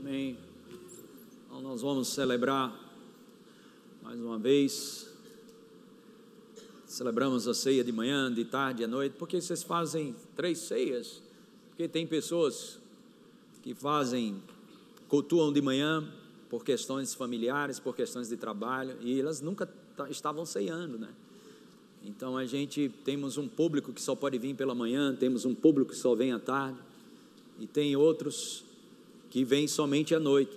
Amém. Então nós vamos celebrar mais uma vez. Celebramos a ceia de manhã, de tarde, à noite. Por que vocês fazem três ceias? Porque tem pessoas que fazem, cultuam de manhã por questões familiares, por questões de trabalho, e elas nunca estavam ceando, né? Então a gente temos um público que só pode vir pela manhã, temos um público que só vem à tarde, e tem outros que vêm somente à noite.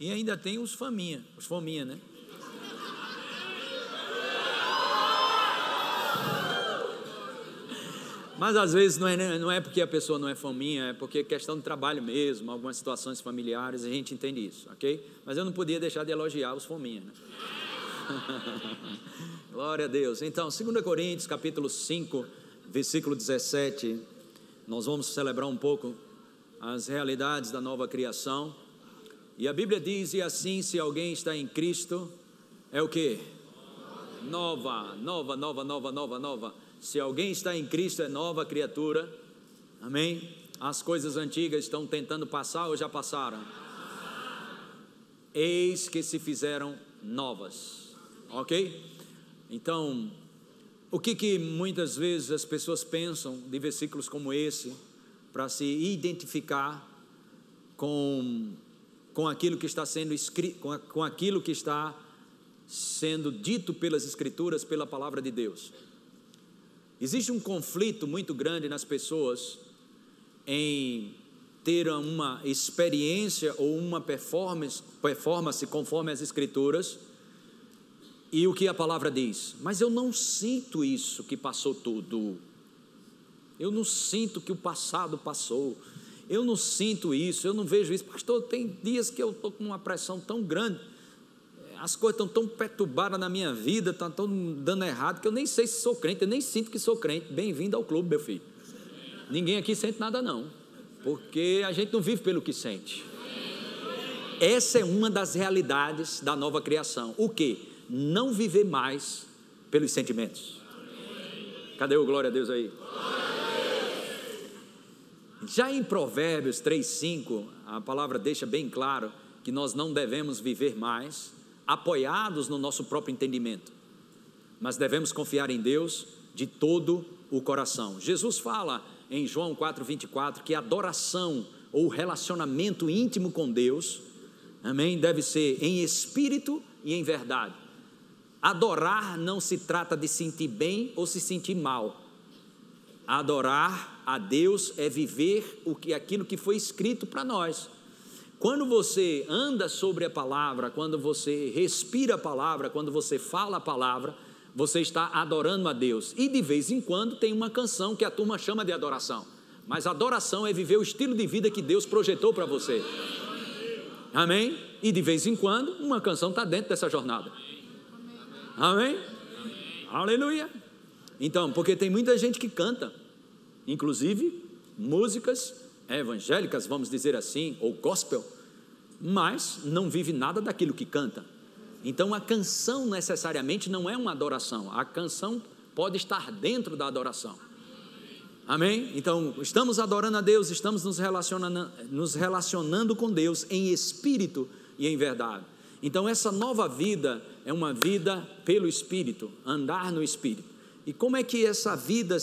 E ainda tem os faminha, os fominha, né? Mas às vezes não é, não é porque a pessoa não é fominha, é porque é questão de trabalho mesmo, algumas situações familiares, a gente entende isso, ok? Mas eu não podia deixar de elogiar os fominha, né? Glória a Deus. Então, 2 Coríntios, capítulo 5, versículo 17, nós vamos celebrar um pouco as realidades da nova criação. E a Bíblia diz: "E assim, se alguém está em Cristo, é o que? Nova, nova, nova, nova, nova, nova. Se alguém está em Cristo, é nova criatura. Amém? As coisas antigas estão tentando passar ou já passaram? Eis que se fizeram novas. Ok? Então, o que, que muitas vezes as pessoas pensam de versículos como esse para se identificar com, com aquilo que está sendo escrito, com, com aquilo que está sendo dito pelas Escrituras, pela palavra de Deus. Existe um conflito muito grande nas pessoas em ter uma experiência ou uma performance, performance conforme as Escrituras e o que a palavra diz. Mas eu não sinto isso que passou tudo. Eu não sinto que o passado passou. Eu não sinto isso, eu não vejo isso. Pastor, tem dias que eu estou com uma pressão tão grande as coisas estão tão perturbadas na minha vida, estão tá tão dando errado, que eu nem sei se sou crente, eu nem sinto que sou crente. Bem-vindo ao clube, meu filho. Ninguém aqui sente nada, não, porque a gente não vive pelo que sente. Essa é uma das realidades da nova criação. O que? Não viver mais pelos sentimentos. Cadê o glória a Deus aí? Já em Provérbios 3,5, a palavra deixa bem claro que nós não devemos viver mais apoiados no nosso próprio entendimento, mas devemos confiar em Deus de todo o coração. Jesus fala em João 4:24 que adoração ou relacionamento íntimo com Deus, amém, deve ser em espírito e em verdade. Adorar não se trata de sentir bem ou se sentir mal. Adorar a Deus é viver o que aquilo que foi escrito para nós. Quando você anda sobre a palavra, quando você respira a palavra, quando você fala a palavra, você está adorando a Deus. E de vez em quando tem uma canção que a turma chama de adoração. Mas adoração é viver o estilo de vida que Deus projetou para você. Amém? E de vez em quando uma canção está dentro dessa jornada. Amém? Aleluia. Então, porque tem muita gente que canta, inclusive músicas evangélicas, vamos dizer assim, ou gospel, mas não vive nada daquilo que canta. Então a canção necessariamente não é uma adoração, a canção pode estar dentro da adoração. Amém? Então, estamos adorando a Deus, estamos nos relacionando, nos relacionando com Deus em espírito e em verdade. Então, essa nova vida é uma vida pelo espírito, andar no espírito. E como é que essa vida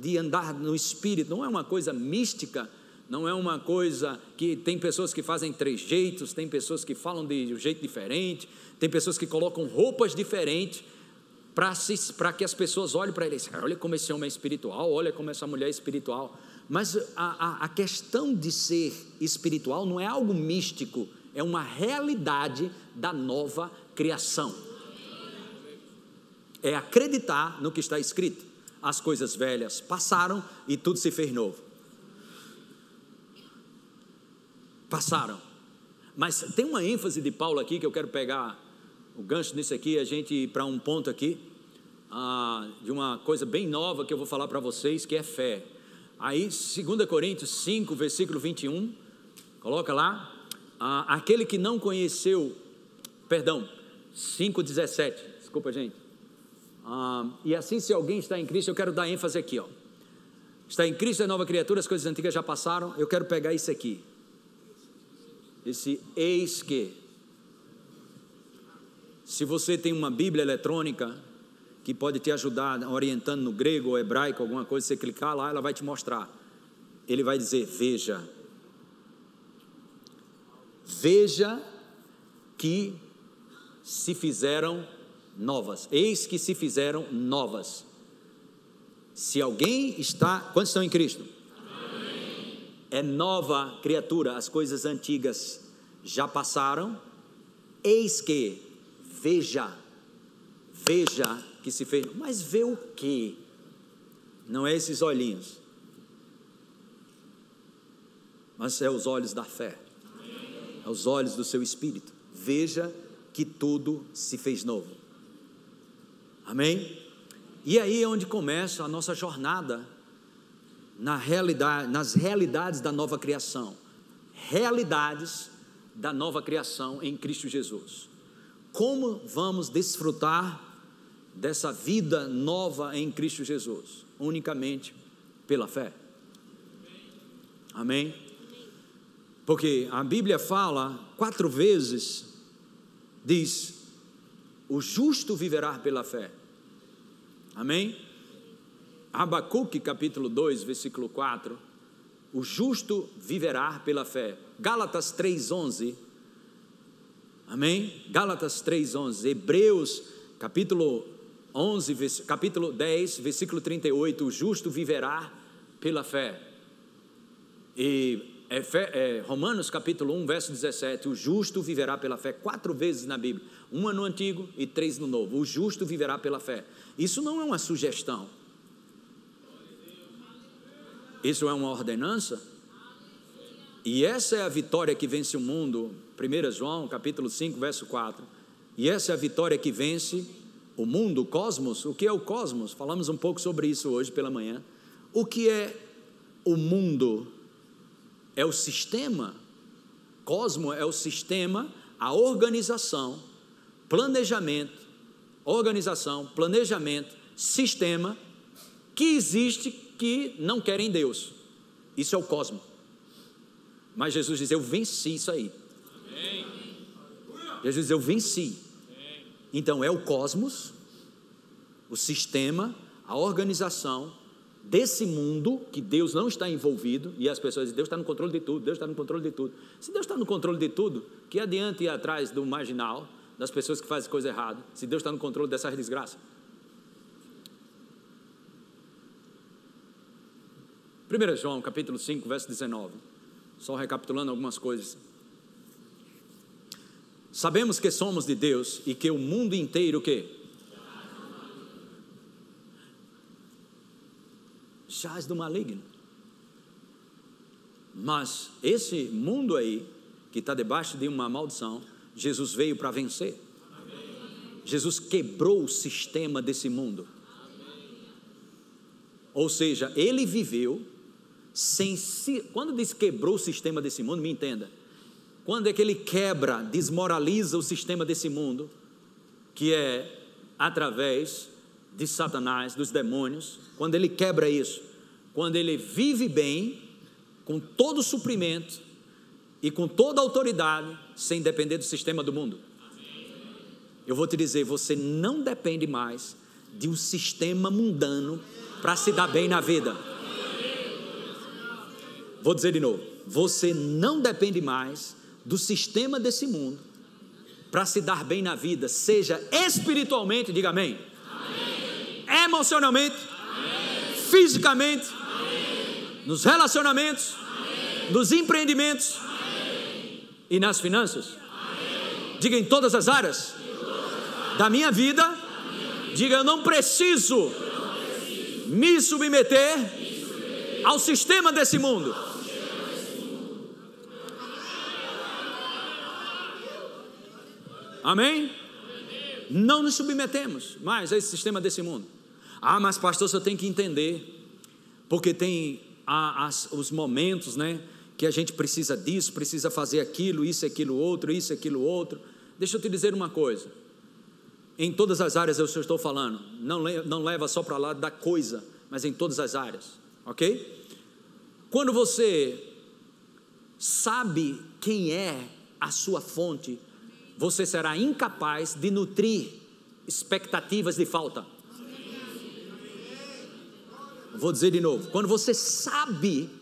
de andar no espírito não é uma coisa mística, não é uma coisa que tem pessoas que fazem trejeitos, tem pessoas que falam de um jeito diferente, tem pessoas que colocam roupas diferentes para que as pessoas olhem para eles, olha como esse homem é espiritual, olha como essa mulher é espiritual. Mas a, a, a questão de ser espiritual não é algo místico, é uma realidade da nova criação. É acreditar no que está escrito. As coisas velhas passaram e tudo se fez novo. passaram. Mas tem uma ênfase de Paulo aqui que eu quero pegar o gancho nisso aqui, a gente ir para um ponto aqui, ah, de uma coisa bem nova que eu vou falar para vocês, que é fé. Aí, 2 Coríntios 5, versículo 21, coloca lá, ah, aquele que não conheceu, perdão, 5,17, desculpa gente, ah, e assim se alguém está em Cristo, eu quero dar ênfase aqui, ó, está em Cristo é nova criatura, as coisas antigas já passaram, eu quero pegar isso aqui, esse eis que. Se você tem uma Bíblia eletrônica que pode te ajudar orientando no grego ou hebraico, alguma coisa, você clicar lá, ela vai te mostrar. Ele vai dizer: Veja. Veja que se fizeram novas. Eis que se fizeram novas. Se alguém está, quantos estão em Cristo? Amém. É nova criatura, as coisas antigas já passaram. Eis que, veja, veja que se fez. Mas vê o que? Não é esses olhinhos, mas é os olhos da fé, é os olhos do seu espírito. Veja que tudo se fez novo. Amém? E aí é onde começa a nossa jornada na realidade, nas realidades da nova criação. Realidades da nova criação em Cristo Jesus. Como vamos desfrutar dessa vida nova em Cristo Jesus? Unicamente pela fé. Amém? Porque a Bíblia fala quatro vezes, diz: o justo viverá pela fé. Amém? Abacuque capítulo 2, versículo 4. O justo viverá pela fé. Gálatas 3:11. Amém? Gálatas 3:11. Hebreus capítulo 11, capítulo 10, versículo 38, o justo viverá pela fé. E é, é, Romanos capítulo 1, verso 17, o justo viverá pela fé, quatro vezes na Bíblia, uma no Antigo e três no Novo. O justo viverá pela fé. Isso não é uma sugestão. Isso é uma ordenança. E essa é a vitória que vence o mundo. 1 João, capítulo 5, verso 4. E essa é a vitória que vence o mundo, o cosmos. O que é o cosmos? Falamos um pouco sobre isso hoje pela manhã. O que é o mundo? É o sistema. Cosmo é o sistema, a organização, planejamento, organização, planejamento, sistema que existe que não querem Deus. Isso é o cosmo. Mas Jesus diz: Eu venci isso aí. Amém. Jesus diz: Eu venci. Amém. Então é o cosmos, o sistema, a organização desse mundo que Deus não está envolvido e as pessoas dizem: Deus está no controle de tudo, Deus está no controle de tudo. Se Deus está no controle de tudo, que adianta ir atrás do marginal, das pessoas que fazem coisa errada, se Deus está no controle dessas desgraças? 1 João capítulo 5, verso 19. Só recapitulando algumas coisas. Sabemos que somos de Deus e que o mundo inteiro o quê? Jaz do maligno. Mas esse mundo aí, que está debaixo de uma maldição, Jesus veio para vencer. Jesus quebrou o sistema desse mundo. Ou seja, ele viveu sem quando diz quebrou o sistema desse mundo, me entenda. Quando é que ele quebra, desmoraliza o sistema desse mundo, que é através de Satanás, dos demônios, quando ele quebra isso, quando ele vive bem, com todo o suprimento e com toda a autoridade, sem depender do sistema do mundo. Eu vou te dizer, você não depende mais de um sistema mundano para se dar bem na vida. Vou dizer de novo: você não depende mais do sistema desse mundo para se dar bem na vida, seja espiritualmente, diga amém, amém. emocionalmente, amém. fisicamente, amém. nos relacionamentos, nos empreendimentos e nas finanças. Diga em todas as áreas da minha vida, diga eu não preciso me submeter ao sistema desse mundo Amém? Não nos submetemos mais a esse sistema desse mundo. Ah, mas pastor, você tem que entender, porque tem as, os momentos, né, que a gente precisa disso, precisa fazer aquilo, isso, aquilo, outro, isso, aquilo, outro. Deixa eu te dizer uma coisa. Em todas as áreas eu estou falando, não, não leva só para lá da coisa, mas em todas as áreas, ok? Quando você sabe quem é a sua fonte, você será incapaz de nutrir expectativas de falta. Vou dizer de novo: quando você sabe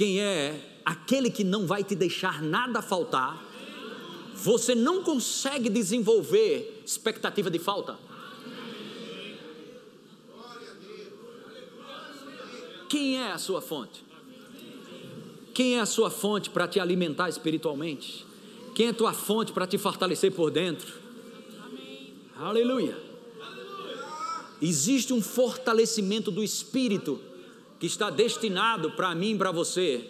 quem é aquele que não vai te deixar nada faltar, você não consegue desenvolver expectativa de falta. Quem é a sua fonte? Quem é a sua fonte para te alimentar espiritualmente? Quem é a tua fonte para te fortalecer por dentro? Aleluia. Existe um fortalecimento do espírito que está destinado para mim e para você.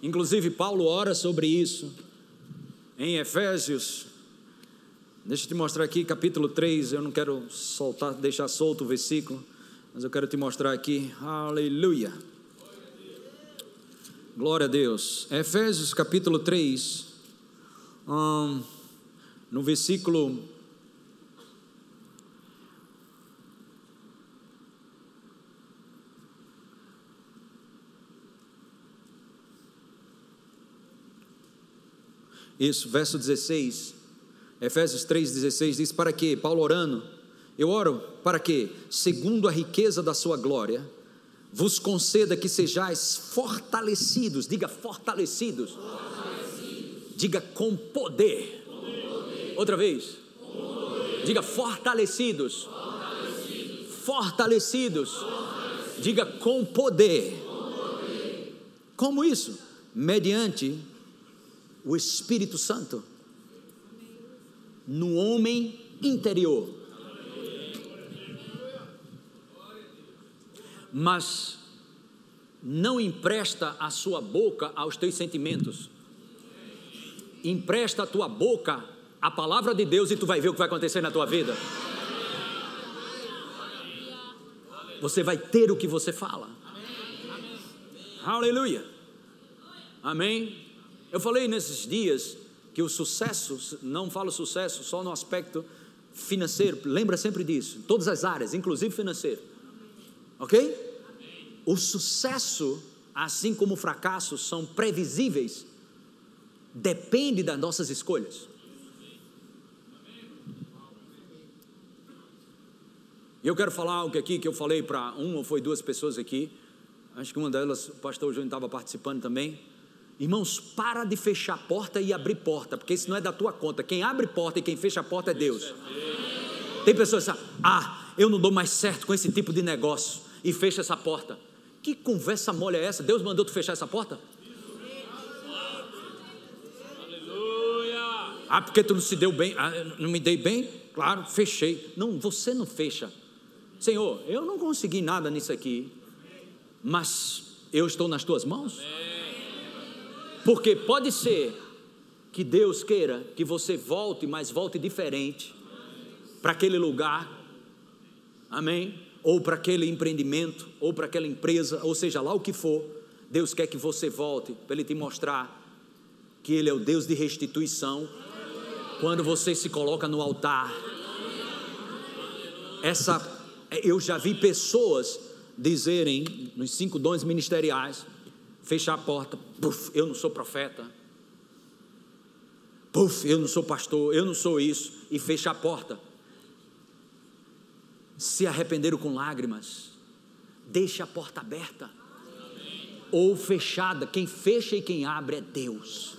Inclusive, Paulo ora sobre isso em Efésios. Deixa eu te mostrar aqui, capítulo 3. Eu não quero soltar, deixar solto o versículo. Mas eu quero te mostrar aqui, aleluia. Glória a Deus. Efésios capítulo 3, um, no versículo. Isso, verso 16. Efésios 3,16 diz: Para que? Paulo orando eu oro para que, segundo a riqueza da sua glória, vos conceda que sejais fortalecidos, diga fortalecidos, fortalecidos. diga com poder. com poder. Outra vez, poder. diga fortalecidos, fortalecidos, fortalecidos. fortalecidos. diga com poder. com poder. Como isso? Mediante o Espírito Santo no homem interior mas não empresta a sua boca aos teus sentimentos. Empresta a tua boca a palavra de Deus e tu vai ver o que vai acontecer na tua vida. Você vai ter o que você fala. Aleluia. Amém. Eu falei nesses dias que o sucesso, não falo sucesso só no aspecto financeiro, lembra sempre disso, em todas as áreas, inclusive financeiro. Ok? O sucesso, assim como o fracasso, são previsíveis, depende das nossas escolhas. E eu quero falar algo aqui que eu falei para uma ou foi duas pessoas aqui. Acho que uma delas, o pastor Júnior estava participando também. Irmãos, para de fechar a porta e abrir porta, porque isso não é da tua conta. Quem abre porta e quem fecha a porta é Deus. Tem pessoas que dizem, ah, eu não dou mais certo com esse tipo de negócio e fecha essa porta. Que conversa mole é essa? Deus mandou tu fechar essa porta? Ah, porque tu não se deu bem, ah, não me dei bem? Claro, fechei. Não, você não fecha. Senhor, eu não consegui nada nisso aqui, mas eu estou nas tuas mãos. Porque pode ser que Deus queira que você volte, mas volte diferente para aquele lugar. Amém? ou para aquele empreendimento, ou para aquela empresa, ou seja lá o que for, Deus quer que você volte para Ele te mostrar que Ele é o Deus de restituição. Quando você se coloca no altar, essa, eu já vi pessoas dizerem nos cinco dons ministeriais, fechar a porta, puf, eu não sou profeta, puf, eu não sou pastor, eu não sou isso, e fecha a porta se arrependeram com lágrimas. Deixe a porta aberta ou fechada. Quem fecha e quem abre é Deus.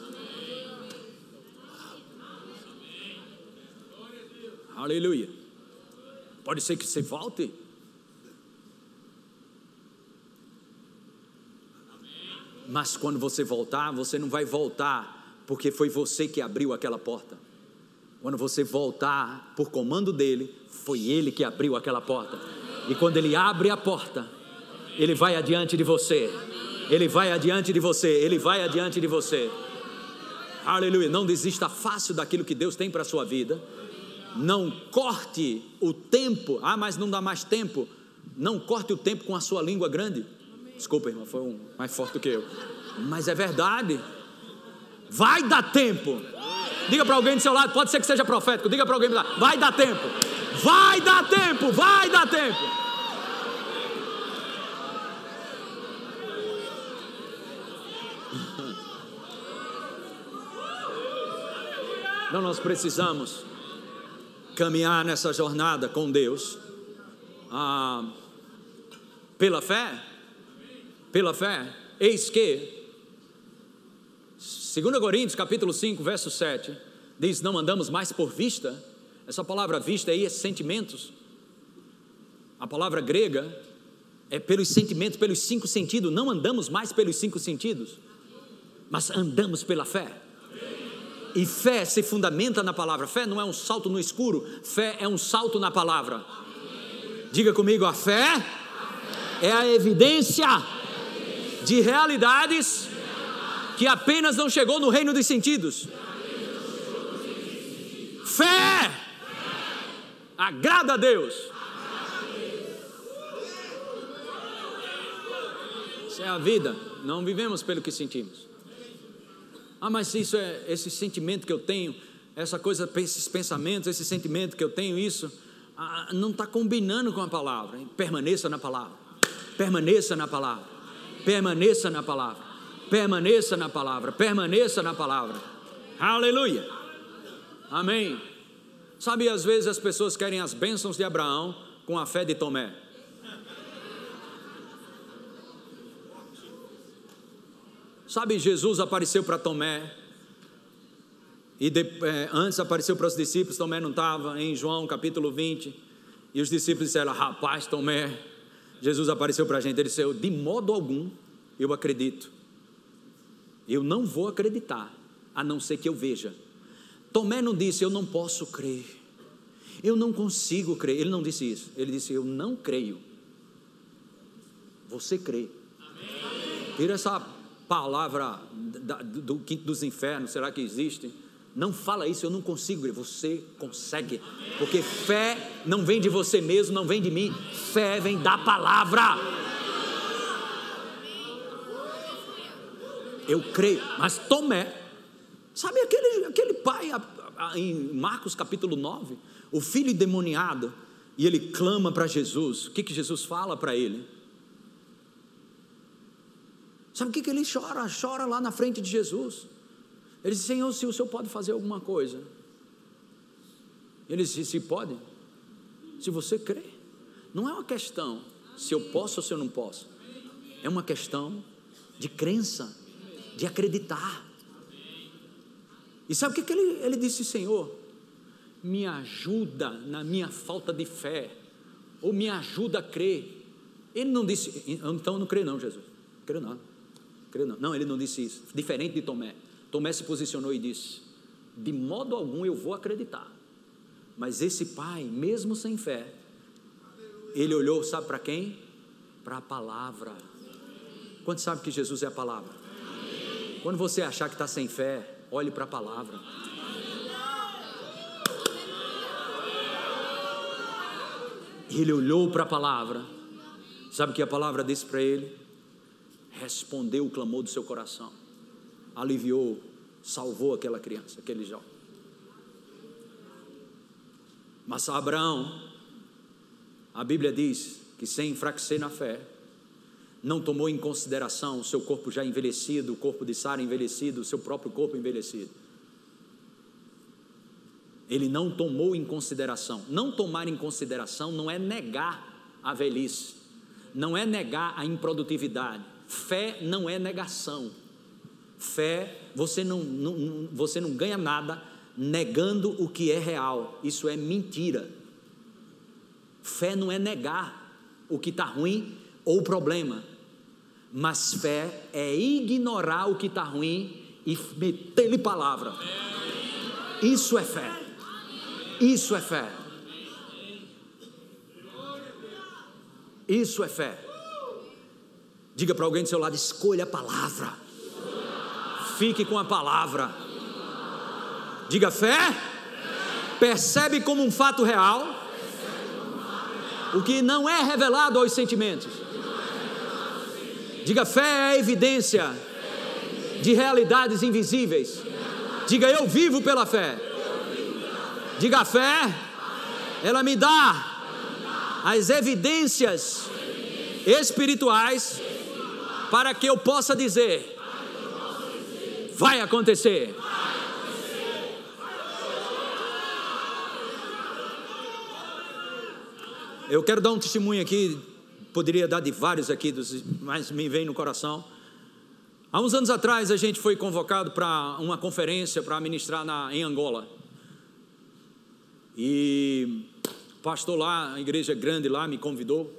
Aleluia. Pode ser que você volte. Mas quando você voltar, você não vai voltar porque foi você que abriu aquela porta. Quando você voltar por comando dele, foi ele que abriu aquela porta. E quando ele abre a porta, ele vai adiante de você. Ele vai adiante de você. Ele vai adiante de você. Aleluia. Não desista fácil daquilo que Deus tem para a sua vida. Não corte o tempo. Ah, mas não dá mais tempo. Não corte o tempo com a sua língua grande. Desculpa, irmão, foi um mais forte do que eu. Mas é verdade. Vai dar tempo. Diga para alguém do seu lado, pode ser que seja profético. Diga para alguém do lado, vai dar tempo. Vai dar tempo, vai dar tempo. Então nós precisamos caminhar nessa jornada com Deus ah, pela fé, pela fé. Eis que 2 Coríntios capítulo 5, verso 7, diz: Não andamos mais por vista. Essa palavra vista aí é sentimentos. A palavra grega é pelos sentimentos, pelos cinco sentidos. Não andamos mais pelos cinco sentidos, mas andamos pela fé. E fé se fundamenta na palavra. Fé não é um salto no escuro, fé é um salto na palavra. Diga comigo: a fé é a evidência de realidades que apenas não chegou no reino dos sentidos. Fé agrada a Deus. Isso é a vida. Não vivemos pelo que sentimos. Ah, mas isso é esse sentimento que eu tenho, essa coisa, esses pensamentos, esse sentimento que eu tenho, isso ah, não está combinando com a palavra. Permaneça na palavra. Permaneça na palavra. Permaneça na palavra. Permaneça na palavra, permaneça na palavra. Aleluia. Amém. Sabe, às vezes as pessoas querem as bênçãos de Abraão com a fé de Tomé. Sabe, Jesus apareceu para Tomé, e de, é, antes apareceu para os discípulos, Tomé não estava, em João capítulo 20, e os discípulos disseram: Rapaz, Tomé, Jesus apareceu para a gente, ele disse: De modo algum eu acredito. Eu não vou acreditar, a não ser que eu veja. Tomé não disse, eu não posso crer, eu não consigo crer. Ele não disse isso, ele disse, eu não creio. Você crê. Tira essa palavra do quinto dos infernos, será que existe? Não fala isso, eu não consigo. Você consegue, porque fé não vem de você mesmo, não vem de mim, fé vem da palavra. eu creio. Mas Tomé, sabe aquele, aquele pai em Marcos capítulo 9, o filho endemoniado, e ele clama para Jesus. O que, que Jesus fala para ele? Sabe o que, que ele chora? Chora lá na frente de Jesus. Ele diz: Senhor, se o Senhor pode fazer alguma coisa. Ele disse: Se pode, se você crê. Não é uma questão se eu posso ou se eu não posso. É uma questão de crença de acreditar. E sabe o que, que ele, ele disse, Senhor? Me ajuda na minha falta de fé, ou me ajuda a crer. Ele não disse, então não creio não, Jesus. Creio não. Creio não. Não, ele não disse isso. Diferente de Tomé. Tomé se posicionou e disse: De modo algum eu vou acreditar. Mas esse pai, mesmo sem fé, ele olhou, sabe para quem? Para a palavra. Quantos sabe que Jesus é a palavra? Quando você achar que está sem fé, olhe para a palavra. Ele olhou para a palavra. Sabe o que a palavra disse para ele? Respondeu o clamor do seu coração. Aliviou, salvou aquela criança, aquele jovem. Mas Abraão, a Bíblia diz que sem enfraquecer na fé, não tomou em consideração o seu corpo já envelhecido, o corpo de Sara envelhecido, o seu próprio corpo envelhecido. Ele não tomou em consideração. Não tomar em consideração não é negar a velhice, não é negar a improdutividade. Fé não é negação. Fé, você não, não, você não ganha nada negando o que é real. Isso é mentira. Fé não é negar o que está ruim ou o problema. Mas fé é ignorar o que está ruim e meter-lhe palavra. Isso é fé. Isso é fé. Isso é fé. Diga para alguém do seu lado: escolha a palavra. Fique com a palavra. Diga fé. Percebe como um fato real o que não é revelado aos sentimentos. Diga fé é evidência de realidades invisíveis. Diga eu vivo pela fé. Diga a fé, ela me dá as evidências espirituais para que eu possa dizer: vai acontecer. Eu quero dar um testemunho aqui, poderia dar de vários aqui, mas me vem no coração. Há uns anos atrás a gente foi convocado para uma conferência para ministrar na, em Angola. E o pastor lá, a igreja grande lá, me convidou.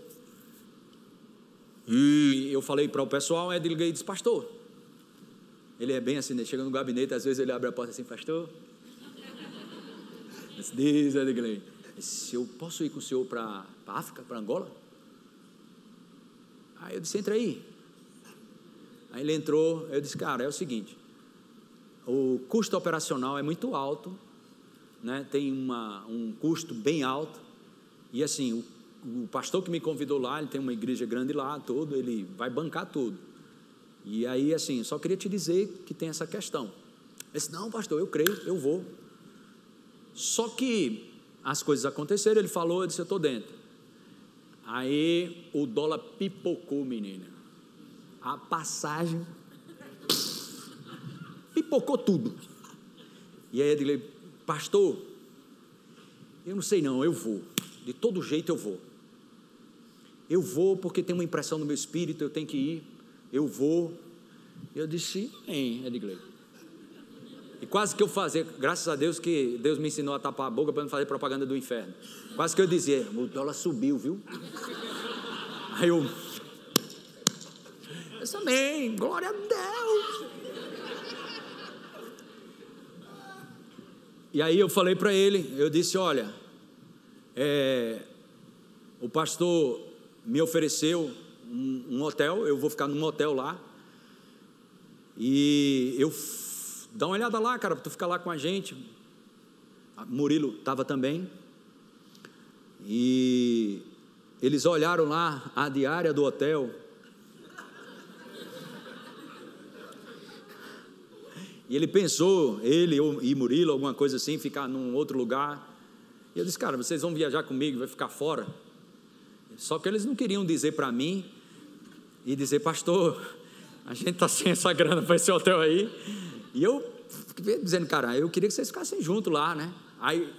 E eu falei para o pessoal, é Gay disse, pastor, ele é bem assim, né? chega no gabinete, às vezes ele abre a porta assim, pastor. Diz Edgley, se eu posso ir com o senhor para a África, para Angola? Aí eu disse, entra aí. Aí ele entrou, eu disse, cara, é o seguinte, o custo operacional é muito alto, né? tem uma, um custo bem alto, e assim, o, o pastor que me convidou lá, ele tem uma igreja grande lá, todo, ele vai bancar tudo. E aí, assim, só queria te dizer que tem essa questão. Ele disse, não, pastor, eu creio, eu vou. Só que as coisas aconteceram, ele falou, eu disse, eu estou dentro. Aí o dólar pipocou, menina. A passagem pipocou tudo. E aí ele disse, pastor, eu não sei não, eu vou. De todo jeito eu vou. Eu vou porque tem uma impressão no meu espírito, eu tenho que ir. Eu vou. Eu disse, hein, Edgley. E quase que eu fazia, graças a Deus que Deus me ensinou a tapar a boca para não fazer propaganda do inferno. Quase que eu dizia, o dólar subiu, viu? Aí eu. Eu também, glória a Deus. E aí eu falei para ele, eu disse, olha, é, o pastor me ofereceu um, hotel, eu vou ficar num hotel lá. E eu Dá uma olhada lá, cara, para tu ficar lá com a gente. Murilo estava também. E eles olharam lá a diária do hotel. E ele pensou, ele e Murilo, alguma coisa assim, ficar num outro lugar. E eu disse, cara, vocês vão viajar comigo, vai ficar fora. Só que eles não queriam dizer para mim e dizer, pastor, a gente está sem essa grana para esse hotel aí. E eu dizendo, cara, eu queria que vocês ficassem juntos lá, né? Aí,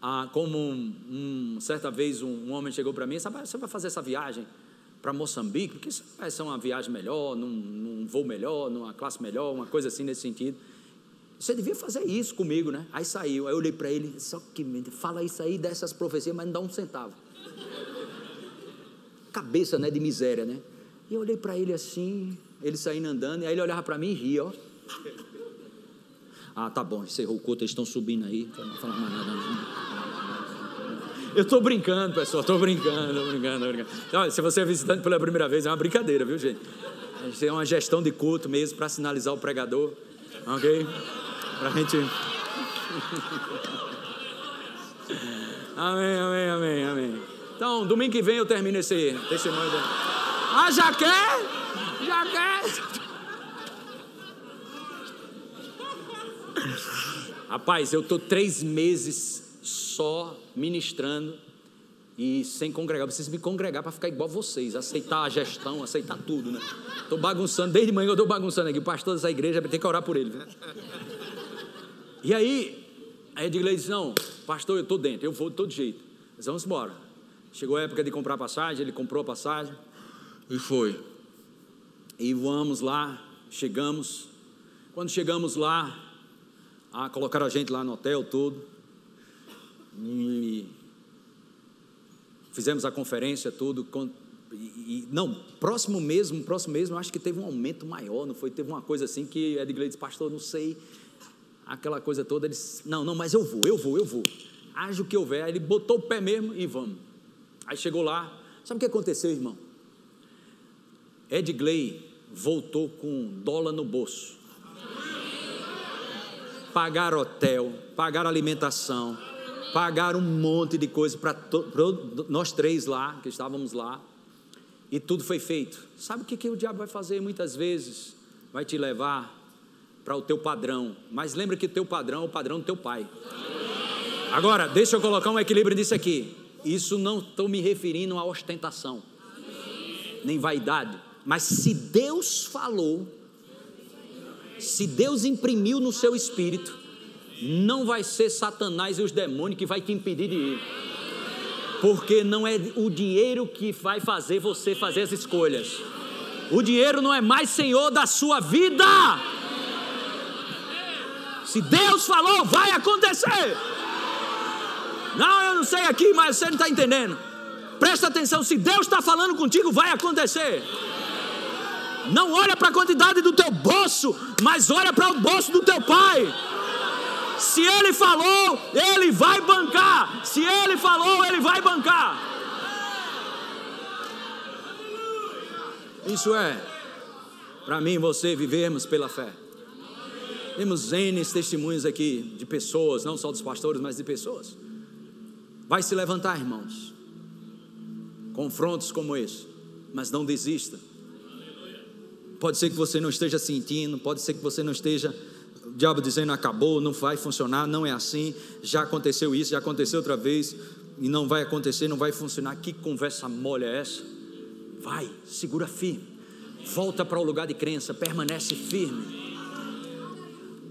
ah, como um, um, certa vez um, um homem chegou para mim, sabe, você vai fazer essa viagem para Moçambique, porque isso vai ser uma viagem melhor, num, num voo melhor, numa classe melhor, uma coisa assim nesse sentido. Você devia fazer isso comigo, né? Aí saiu, aí eu olhei para ele, só que fala isso aí dessas profecias, mas não dá um centavo. Cabeça, né, de miséria, né? E eu olhei para ele assim, ele saindo andando, e aí ele olhava para mim e ria, ó. Ah, tá bom, encerrou o culto, eles estão subindo aí. Não falar mais nada. Não. Eu estou brincando, pessoal, estou brincando, estou brincando, brincando. Então, se você é visitante pela primeira vez, é uma brincadeira, viu, gente? Tem uma gestão de culto mesmo para sinalizar o pregador, ok? Para a gente. amém, amém, amém, amém. Então, domingo que vem eu termino esse testemunho. Ah, já quer? Já quer? Rapaz, eu estou três meses só ministrando e sem congregar. Preciso me congregar para ficar igual vocês, aceitar a gestão, aceitar tudo, né? Estou bagunçando, desde manhã eu estou bagunçando aqui. O pastor dessa igreja tem que orar por ele. Viu? E aí, a Edgley disse: Não, pastor, eu estou dentro, eu vou de todo jeito. Mas vamos embora. Chegou a época de comprar passagem, ele comprou a passagem e foi. E vamos lá, chegamos. Quando chegamos lá, ah, colocaram a gente lá no hotel, tudo. E fizemos a conferência, tudo. E, não, próximo mesmo, próximo mesmo, acho que teve um aumento maior, não foi? Teve uma coisa assim que Edgley disse, pastor, não sei. Aquela coisa toda, ele disse, não, não, mas eu vou, eu vou, eu vou. Haja o que houver. Aí ele botou o pé mesmo e vamos. Aí chegou lá, sabe o que aconteceu, irmão? Edgley voltou com dólar no bolso pagar hotel, pagar alimentação, pagar um monte de coisa para nós três lá, que estávamos lá, e tudo foi feito. Sabe o que, que o diabo vai fazer muitas vezes? Vai te levar para o teu padrão, mas lembra que o teu padrão é o padrão do teu pai. Agora, deixa eu colocar um equilíbrio nisso aqui. Isso não estou me referindo a ostentação, nem vaidade, mas se Deus falou, se Deus imprimiu no seu espírito, não vai ser Satanás e os demônios que vai te impedir de ir. Porque não é o dinheiro que vai fazer você fazer as escolhas. O dinheiro não é mais senhor da sua vida. Se Deus falou, vai acontecer. Não, eu não sei aqui, mas você não está entendendo. Presta atenção, se Deus está falando contigo, vai acontecer. Não olha para a quantidade do teu bolso, mas olha para o bolso do teu pai. Se ele falou, ele vai bancar. Se ele falou, ele vai bancar. Isso é, para mim e você vivermos pela fé. Temos N testemunhos aqui de pessoas, não só dos pastores, mas de pessoas. Vai se levantar, irmãos. Confrontos como esse, mas não desista. Pode ser que você não esteja sentindo, pode ser que você não esteja o diabo dizendo acabou, não vai funcionar, não é assim, já aconteceu isso, já aconteceu outra vez e não vai acontecer, não vai funcionar. Que conversa mole é essa? Vai, segura firme. Volta para o lugar de crença, permanece firme.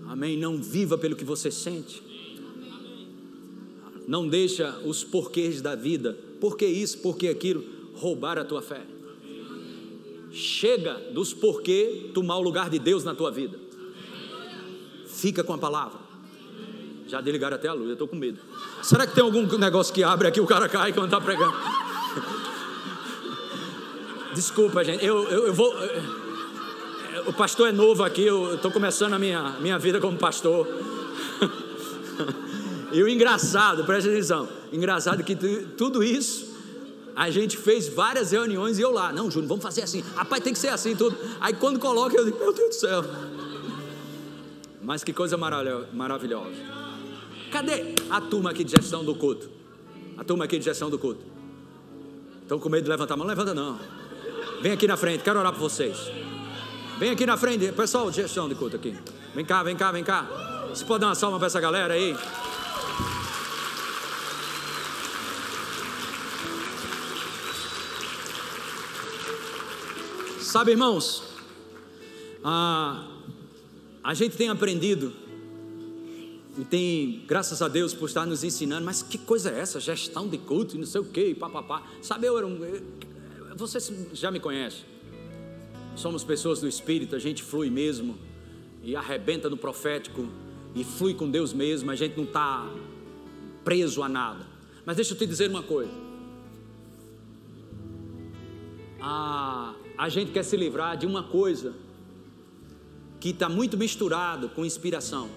Amém. Não viva pelo que você sente. Não deixa os porquês da vida, por que isso, por que aquilo, roubar a tua fé. Chega dos porquê tomar o lugar de Deus na tua vida. Fica com a palavra. Já desligaram até a luz, eu estou com medo. Será que tem algum negócio que abre aqui o cara cai quando está pregando? Desculpa, gente. Eu, eu, eu vou. O pastor é novo aqui, eu estou começando a minha, minha vida como pastor. E o engraçado, presta atenção, engraçado que tudo isso a gente fez várias reuniões e eu lá, não, Júnior, vamos fazer assim, rapaz, tem que ser assim tudo. Aí quando coloca, eu digo, meu Deus do céu. Mas que coisa maravilhosa. Cadê a turma aqui de gestão do culto? A turma aqui de gestão do culto. Estão com medo de levantar a mão? Levanta não. Vem aqui na frente, quero orar por vocês. Vem aqui na frente, pessoal de gestão de culto aqui. Vem cá, vem cá, vem cá. Você pode dar uma salva para essa galera aí? Sabe, irmãos, ah, a gente tem aprendido e tem, graças a Deus, por estar nos ensinando, mas que coisa é essa? Gestão de culto e não sei o que, papapá. Sabe, eu era um. Você já me conhece. Somos pessoas do Espírito, a gente flui mesmo e arrebenta no profético e flui com Deus mesmo, a gente não está preso a nada. Mas deixa eu te dizer uma coisa. A, a gente quer se livrar de uma coisa que está muito misturado com inspiração,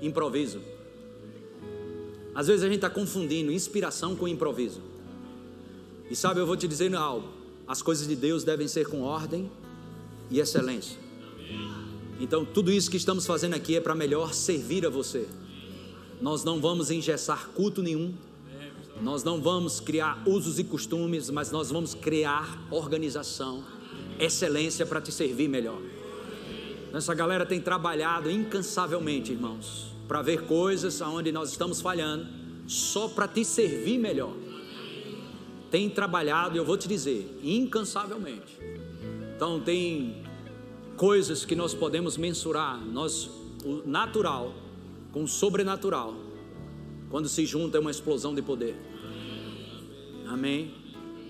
improviso. Às vezes a gente está confundindo inspiração com improviso. E sabe, eu vou te dizer algo: as coisas de Deus devem ser com ordem e excelência. Então, tudo isso que estamos fazendo aqui é para melhor servir a você. Nós não vamos engessar culto nenhum, nós não vamos criar usos e costumes, mas nós vamos criar organização, excelência para te servir melhor. Essa galera tem trabalhado incansavelmente, irmãos, para ver coisas aonde nós estamos falhando, só para te servir melhor. Tem trabalhado, eu vou te dizer, incansavelmente. Então tem coisas que nós podemos mensurar, nós o natural com o sobrenatural, quando se junta é uma explosão de poder. Amém.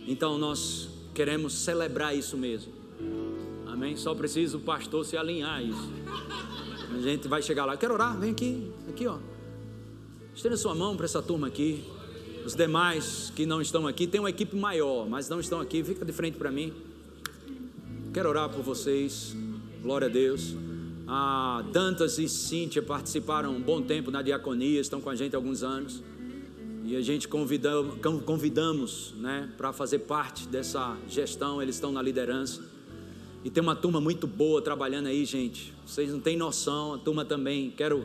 Então nós queremos celebrar isso mesmo. Amém? Só precisa o pastor se alinhar a isso. A gente vai chegar lá. Quero orar? Vem aqui, aqui, ó. Estenda sua mão para essa turma aqui. Os demais que não estão aqui, tem uma equipe maior, mas não estão aqui. Fica de frente para mim. Quero orar por vocês. Glória a Deus. A Dantas e Cíntia participaram um bom tempo na diaconia, estão com a gente há alguns anos. E a gente convidamos, convidamos né, para fazer parte dessa gestão, eles estão na liderança. E tem uma turma muito boa trabalhando aí, gente. Vocês não têm noção, a turma também. Quero.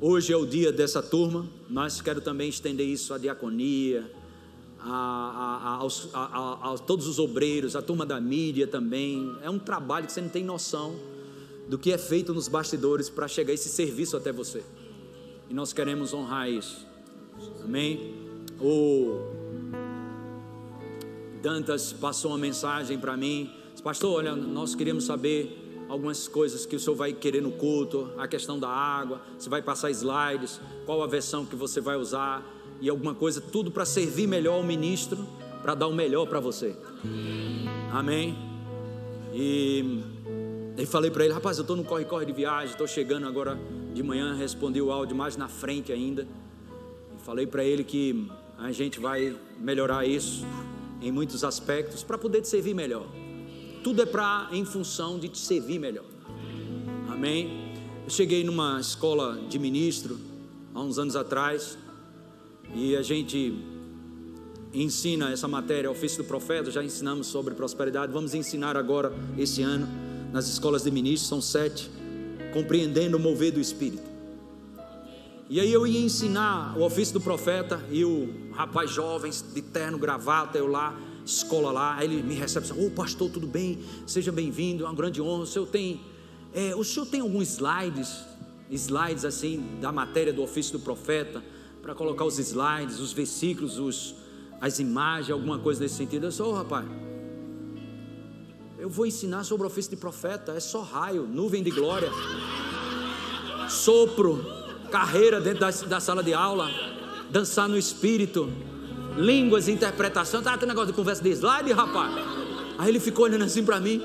Hoje é o dia dessa turma, mas quero também estender isso à diaconia, a, a, aos, a, a, todos os obreiros, a turma da mídia também. É um trabalho que você não tem noção do que é feito nos bastidores para chegar esse serviço até você. E nós queremos honrar isso. Amém? O Dantas passou uma mensagem para mim Pastor, olha, nós queremos saber algumas coisas que o senhor vai querer no culto, a questão da água, você vai passar slides, qual a versão que você vai usar. e alguma coisa, tudo para servir melhor ao ministro, para dar o melhor para você. Amém. E eu falei para ele, rapaz, eu estou no corre-corre de viagem, estou chegando agora de manhã, respondi o áudio mais na frente ainda. E falei para ele que a gente vai melhorar isso em muitos aspectos para poder te servir melhor. Tudo é para em função de te servir melhor. Amém. Eu cheguei numa escola de ministro há uns anos atrás e a gente ensina essa matéria, ofício do profeta, já ensinamos sobre prosperidade. Vamos ensinar agora esse ano nas escolas de ministros, são sete, compreendendo o mover do Espírito. E aí eu ia ensinar o ofício do profeta e o rapaz jovem de terno, gravata, eu lá, escola lá, aí ele me recebe, ô oh, pastor, tudo bem? Seja bem-vindo, é uma grande honra. O senhor tem, é, o senhor tem alguns slides, slides assim da matéria do ofício do profeta, para colocar os slides, os versículos, os, as imagens, alguma coisa nesse sentido. Eu sou, oh, rapaz, eu vou ensinar sobre o ofício de profeta, é só raio, nuvem de glória, sopro carreira dentro da, da sala de aula, dançar no espírito, línguas, interpretação. Tá tem negócio de conversa de slide, rapaz. Aí ele ficou olhando assim para mim.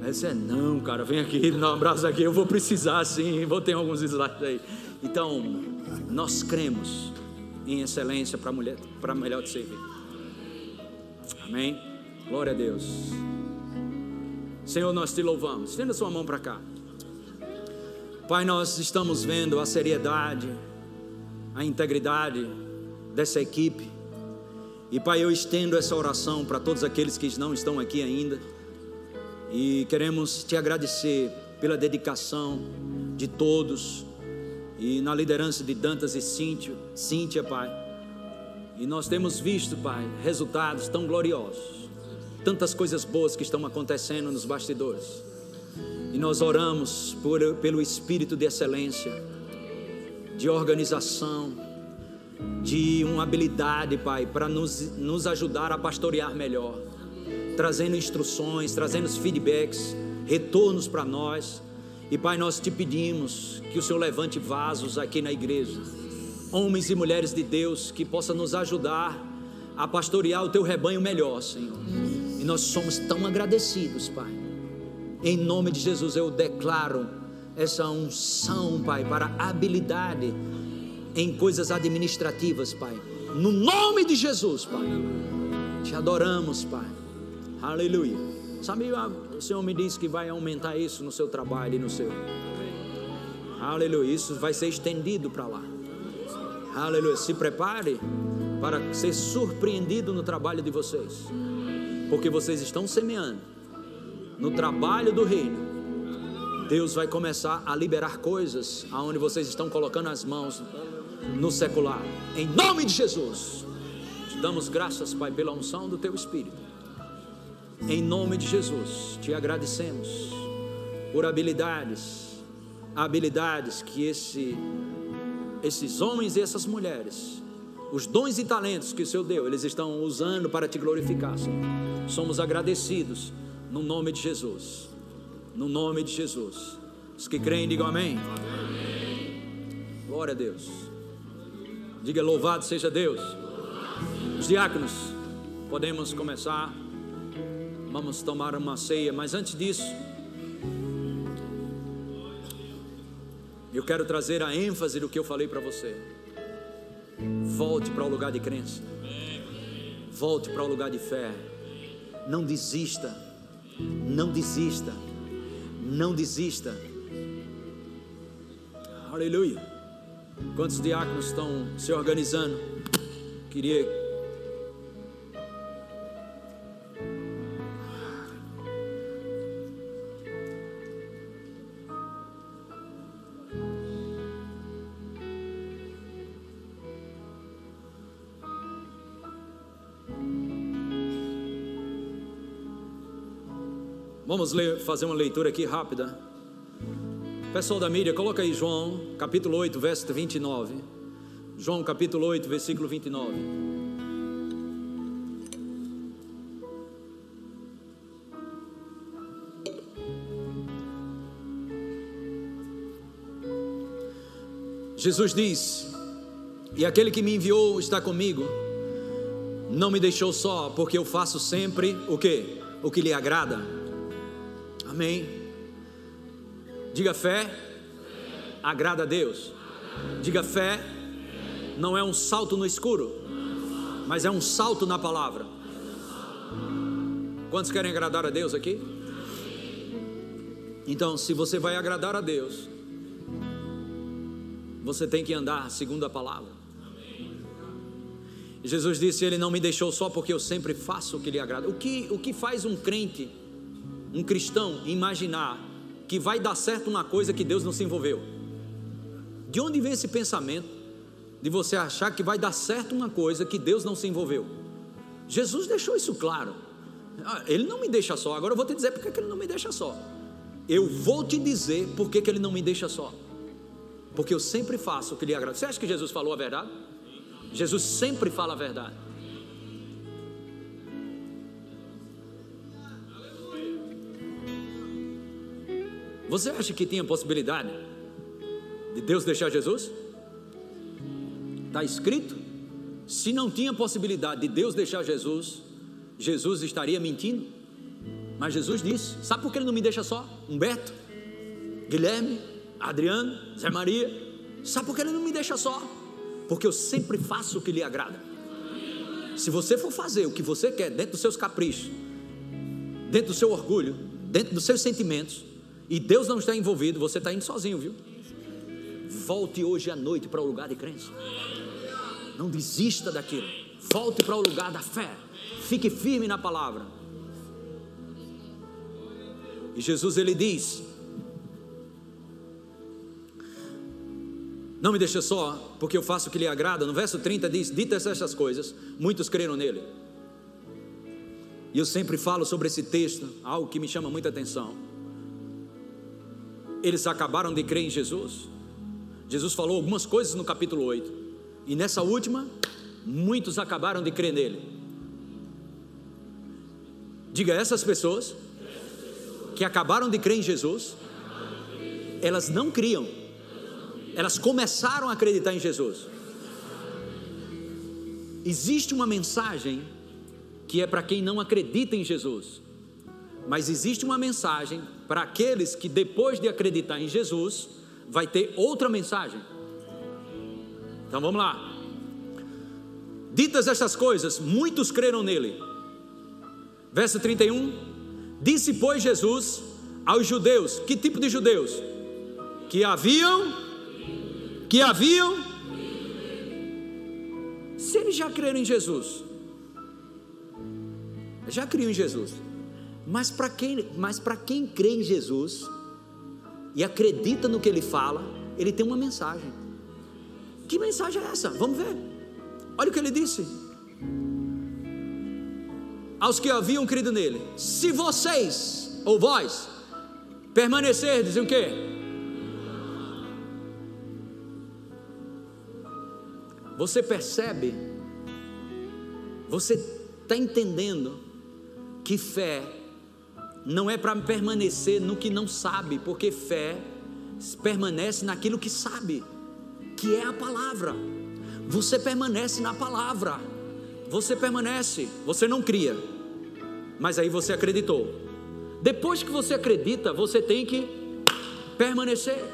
Aí eu disse: Não, cara, vem aqui, dá um abraço aqui. Eu vou precisar sim, vou ter alguns slides aí. Então, nós cremos em excelência para mulher, para melhor te servir. Amém? Glória a Deus. Senhor, nós te louvamos. Estenda sua mão para cá. Pai, nós estamos vendo a seriedade, a integridade dessa equipe. E Pai, eu estendo essa oração para todos aqueles que não estão aqui ainda. E queremos te agradecer pela dedicação de todos e na liderança de Dantas e Cíntia, Cíntia, Pai. E nós temos visto, Pai, resultados tão gloriosos, tantas coisas boas que estão acontecendo nos bastidores. E nós oramos por, pelo espírito de excelência, de organização, de uma habilidade, Pai, para nos, nos ajudar a pastorear melhor, trazendo instruções, trazendo feedbacks, retornos para nós. E Pai, nós te pedimos que o Senhor levante vasos aqui na igreja, homens e mulheres de Deus que possam nos ajudar a pastorear o teu rebanho melhor, Senhor. E nós somos tão agradecidos, Pai em nome de Jesus eu declaro essa unção, Pai, para habilidade em coisas administrativas, Pai. No nome de Jesus, Pai. Te adoramos, Pai. Aleluia. Sabe, o Senhor me disse que vai aumentar isso no seu trabalho e no seu. Aleluia. Isso vai ser estendido para lá. Aleluia. Se prepare para ser surpreendido no trabalho de vocês. Porque vocês estão semeando no trabalho do reino, Deus vai começar a liberar coisas aonde vocês estão colocando as mãos no secular. Em nome de Jesus. Te damos graças, Pai, pela unção do teu espírito. Em nome de Jesus, te agradecemos por habilidades, habilidades que esse, esses homens e essas mulheres, os dons e talentos que o Senhor deu, eles estão usando para te glorificar, Senhor. Somos agradecidos no nome de Jesus. No nome de Jesus. Os que creem, digam amém. amém. Glória a Deus. Diga louvado seja Deus. Os diáconos, podemos começar. Vamos tomar uma ceia, mas antes disso, eu quero trazer a ênfase do que eu falei para você. Volte para o lugar de crença. Volte para o lugar de fé. Não desista não desista. Não desista. Aleluia. Quantos diáconos estão se organizando? Queria Vamos ler, fazer uma leitura aqui rápida. Pessoal da mídia, coloca aí João, capítulo 8, verso 29. João, capítulo 8, versículo 29. Jesus diz: E aquele que me enviou está comigo. Não me deixou só, porque eu faço sempre o que? O que lhe agrada. Amém. Diga fé, agrada a Deus. Diga fé, não é um salto no escuro, mas é um salto na palavra. Quantos querem agradar a Deus aqui? Então, se você vai agradar a Deus, você tem que andar segundo a palavra. Jesus disse: Ele não me deixou só porque eu sempre faço o que lhe agrada. O que, o que faz um crente, um cristão, imaginar que vai dar certo uma coisa que Deus não se envolveu? De onde vem esse pensamento de você achar que vai dar certo uma coisa que Deus não se envolveu? Jesus deixou isso claro. Ah, ele não me deixa só. Agora eu vou te dizer porque que ele não me deixa só. Eu vou te dizer porque que ele não me deixa só. Porque eu sempre faço o que lhe agrada. Você acha que Jesus falou a verdade? Jesus sempre fala a verdade. Você acha que tinha possibilidade de Deus deixar Jesus? Está escrito? Se não tinha possibilidade de Deus deixar Jesus, Jesus estaria mentindo? Mas Jesus disse: Sabe por que ele não me deixa só? Humberto, Guilherme, Adriano, Zé Maria. Sabe por que ele não me deixa só? porque eu sempre faço o que lhe agrada. Se você for fazer o que você quer dentro dos seus caprichos, dentro do seu orgulho, dentro dos seus sentimentos, e Deus não está envolvido, você está indo sozinho, viu? Volte hoje à noite para o lugar de crença. Não desista daquilo. Volte para o lugar da fé. Fique firme na palavra. E Jesus ele diz: Não me deixa só, porque eu faço o que lhe agrada. No verso 30 diz: Ditas essas coisas, muitos creram nele. E eu sempre falo sobre esse texto, algo que me chama muita atenção. Eles acabaram de crer em Jesus. Jesus falou algumas coisas no capítulo 8. E nessa última, muitos acabaram de crer nele. Diga essas pessoas que acabaram de crer em Jesus, elas não criam elas começaram a acreditar em Jesus. Existe uma mensagem que é para quem não acredita em Jesus, mas existe uma mensagem para aqueles que depois de acreditar em Jesus, vai ter outra mensagem. Então vamos lá. Ditas estas coisas, muitos creram nele. Verso 31. Disse, pois, Jesus aos judeus: Que tipo de judeus? Que haviam que haviam. Se eles já creram em Jesus, já criam em Jesus, mas para quem, mas para quem crê em Jesus e acredita no que ele fala, ele tem uma mensagem. Que mensagem é essa? Vamos ver. Olha o que ele disse. Aos que haviam crido nele: Se vocês ou vós permanecerdes em quê? Você percebe? Você está entendendo que fé não é para permanecer no que não sabe, porque fé permanece naquilo que sabe, que é a palavra. Você permanece na palavra. Você permanece, você não cria. Mas aí você acreditou. Depois que você acredita, você tem que permanecer.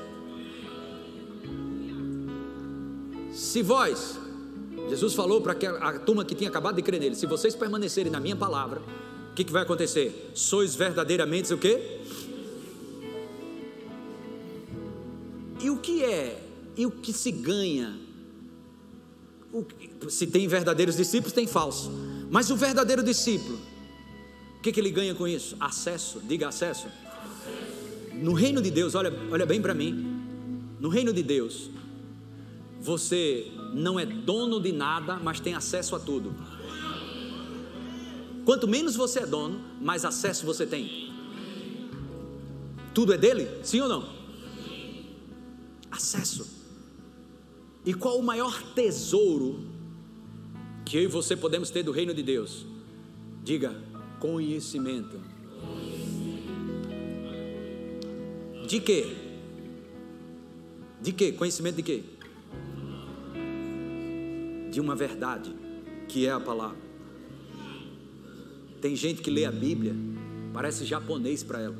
Se vós, Jesus falou para a turma que tinha acabado de crer nele: se vocês permanecerem na minha palavra, que, que vai acontecer? Sois verdadeiramente o quê? E o que é? E o que se ganha? O, se tem verdadeiros discípulos, tem falso. Mas o verdadeiro discípulo, o que, que ele ganha com isso? Acesso, diga acesso. No reino de Deus, olha, olha bem para mim. No reino de Deus, você não é dono de nada, mas tem acesso a tudo. Quanto menos você é dono, mais acesso você tem. Tudo é dele? Sim ou não? Acesso. E qual o maior tesouro que eu e você podemos ter do reino de Deus? Diga, conhecimento. De quê? De quê? Conhecimento de quê? de uma verdade, que é a palavra. Tem gente que lê a Bíblia, parece japonês para ela.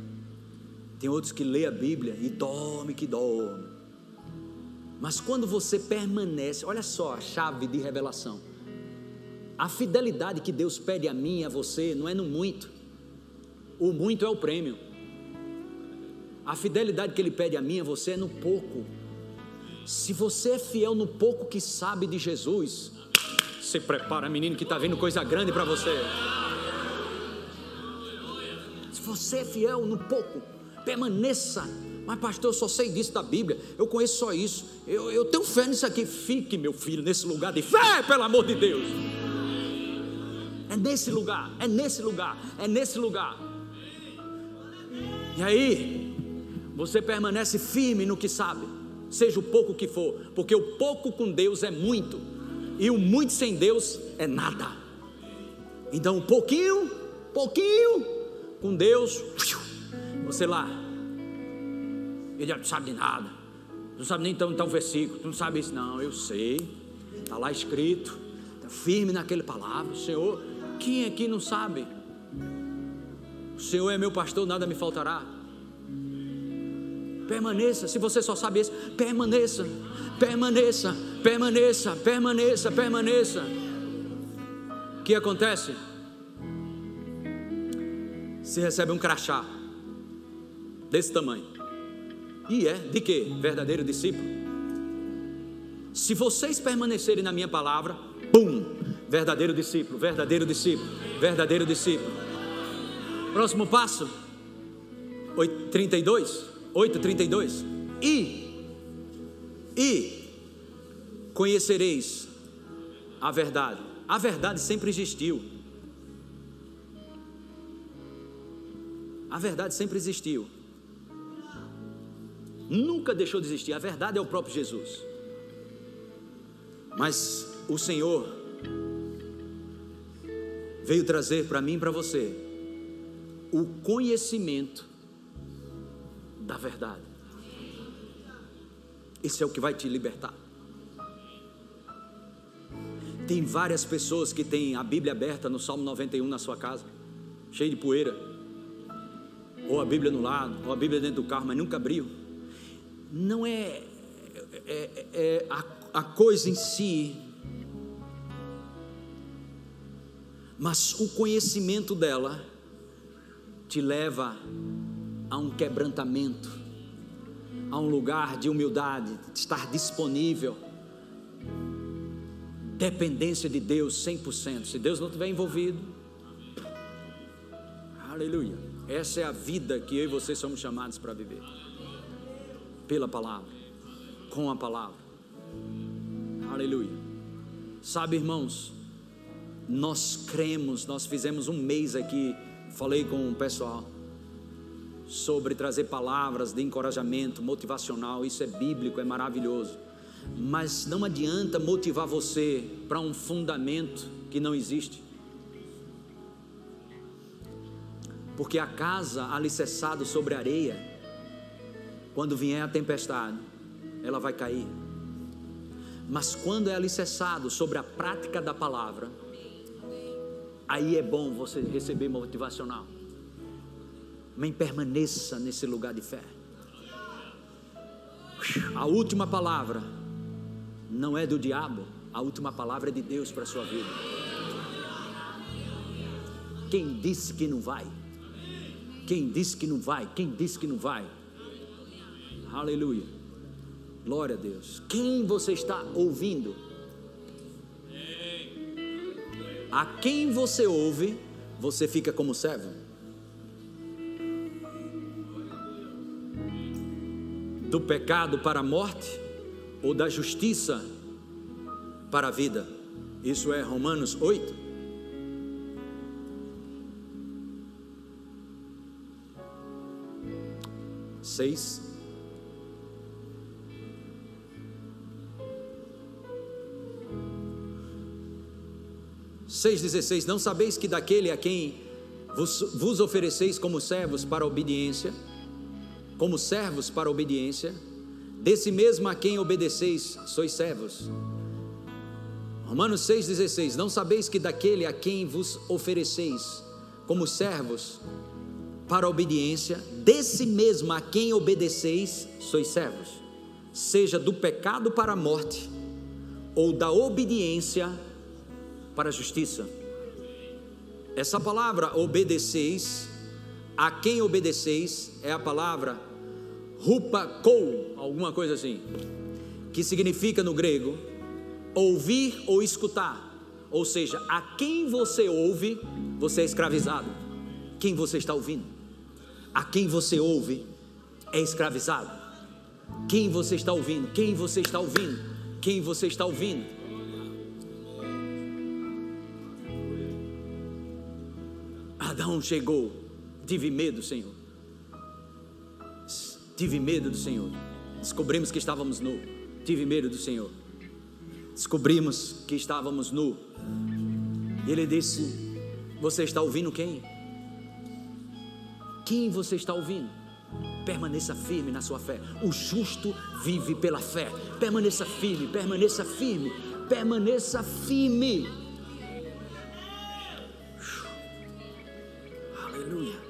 Tem outros que lê a Bíblia e dorme que dorme. Mas quando você permanece, olha só a chave de revelação. A fidelidade que Deus pede a mim e a você não é no muito. O muito é o prêmio. A fidelidade que Ele pede a mim e a você é no pouco. Se você é fiel no pouco que sabe de Jesus, se prepara, menino, que está vindo coisa grande para você. Você é fiel no pouco, permaneça. Mas, pastor, eu só sei disso da Bíblia, eu conheço só isso, eu, eu tenho fé nisso aqui. Fique, meu filho, nesse lugar de fé, pelo amor de Deus. É nesse lugar, é nesse lugar, é nesse lugar. E aí, você permanece firme no que sabe, seja o pouco que for, porque o pouco com Deus é muito, e o muito sem Deus é nada. Então, um pouquinho, pouquinho com Deus, você lá, ele não sabe de nada, não sabe nem então, então versículo, não sabe isso, não, eu sei, está lá escrito, está firme naquele palavra, Senhor, quem aqui não sabe? O Senhor é meu pastor, nada me faltará. Permaneça, se você só sabe isso, permaneça, permaneça, permaneça, permaneça, permaneça. O que acontece? Se recebe um crachá desse tamanho. E é de que? Verdadeiro discípulo. Se vocês permanecerem na minha palavra, pum, verdadeiro discípulo, verdadeiro discípulo, verdadeiro discípulo. Próximo passo, 32, 8:32. E e conhecereis a verdade. A verdade sempre existiu. A verdade sempre existiu. Nunca deixou de existir. A verdade é o próprio Jesus. Mas o Senhor veio trazer para mim e para você o conhecimento da verdade. Esse é o que vai te libertar. Tem várias pessoas que têm a Bíblia aberta no Salmo 91 na sua casa, cheio de poeira, ou a Bíblia no lado, ou a Bíblia dentro do carro, mas nunca abriu. Não é, é, é, é a, a coisa em si, mas o conhecimento dela te leva a um quebrantamento, a um lugar de humildade, de estar disponível, dependência de Deus 100%. Se Deus não estiver envolvido, aleluia. Essa é a vida que eu e você somos chamados para viver, pela palavra, com a palavra, aleluia. Sabe, irmãos, nós cremos, nós fizemos um mês aqui, falei com o pessoal sobre trazer palavras de encorajamento motivacional, isso é bíblico, é maravilhoso. Mas não adianta motivar você para um fundamento que não existe. Porque a casa alicerçada sobre areia, quando vier a tempestade, ela vai cair. Mas quando é alicerçado sobre a prática da palavra, aí é bom você receber motivacional. Mas permaneça nesse lugar de fé. A última palavra não é do diabo, a última palavra é de Deus para a sua vida. Quem disse que não vai? Quem disse que não vai? Quem disse que não vai? Aleluia. Glória a Deus. Quem você está ouvindo? A quem você ouve, você fica como servo. do pecado para a morte ou da justiça para a vida. Isso é Romanos 8. Seis. Seis dezesseis. Não sabeis que daquele a quem vos, vos ofereceis como servos para obediência, como servos para obediência, desse mesmo a quem obedeceis, sois servos. Romanos 6,16: Não sabeis que daquele a quem vos ofereceis como servos para a obediência, desse mesmo a quem obedeceis, sois servos, seja do pecado para a morte, ou da obediência para a justiça. Essa palavra obedeceis, a quem obedeceis, é a palavra rupakou, alguma coisa assim, que significa no grego ouvir ou escutar. Ou seja, a quem você ouve, você é escravizado. Quem você está ouvindo? A quem você ouve é escravizado. Quem você está ouvindo? Quem você está ouvindo? Quem você está ouvindo? Adão chegou, tive medo, Senhor. Tive medo do Senhor. Descobrimos que estávamos nu. Tive medo do Senhor. Descobrimos que estávamos nu. E ele disse: Você está ouvindo quem? Quem você está ouvindo? Permaneça firme na sua fé. O justo vive pela fé. Permaneça firme, permaneça firme, permaneça firme. Aleluia.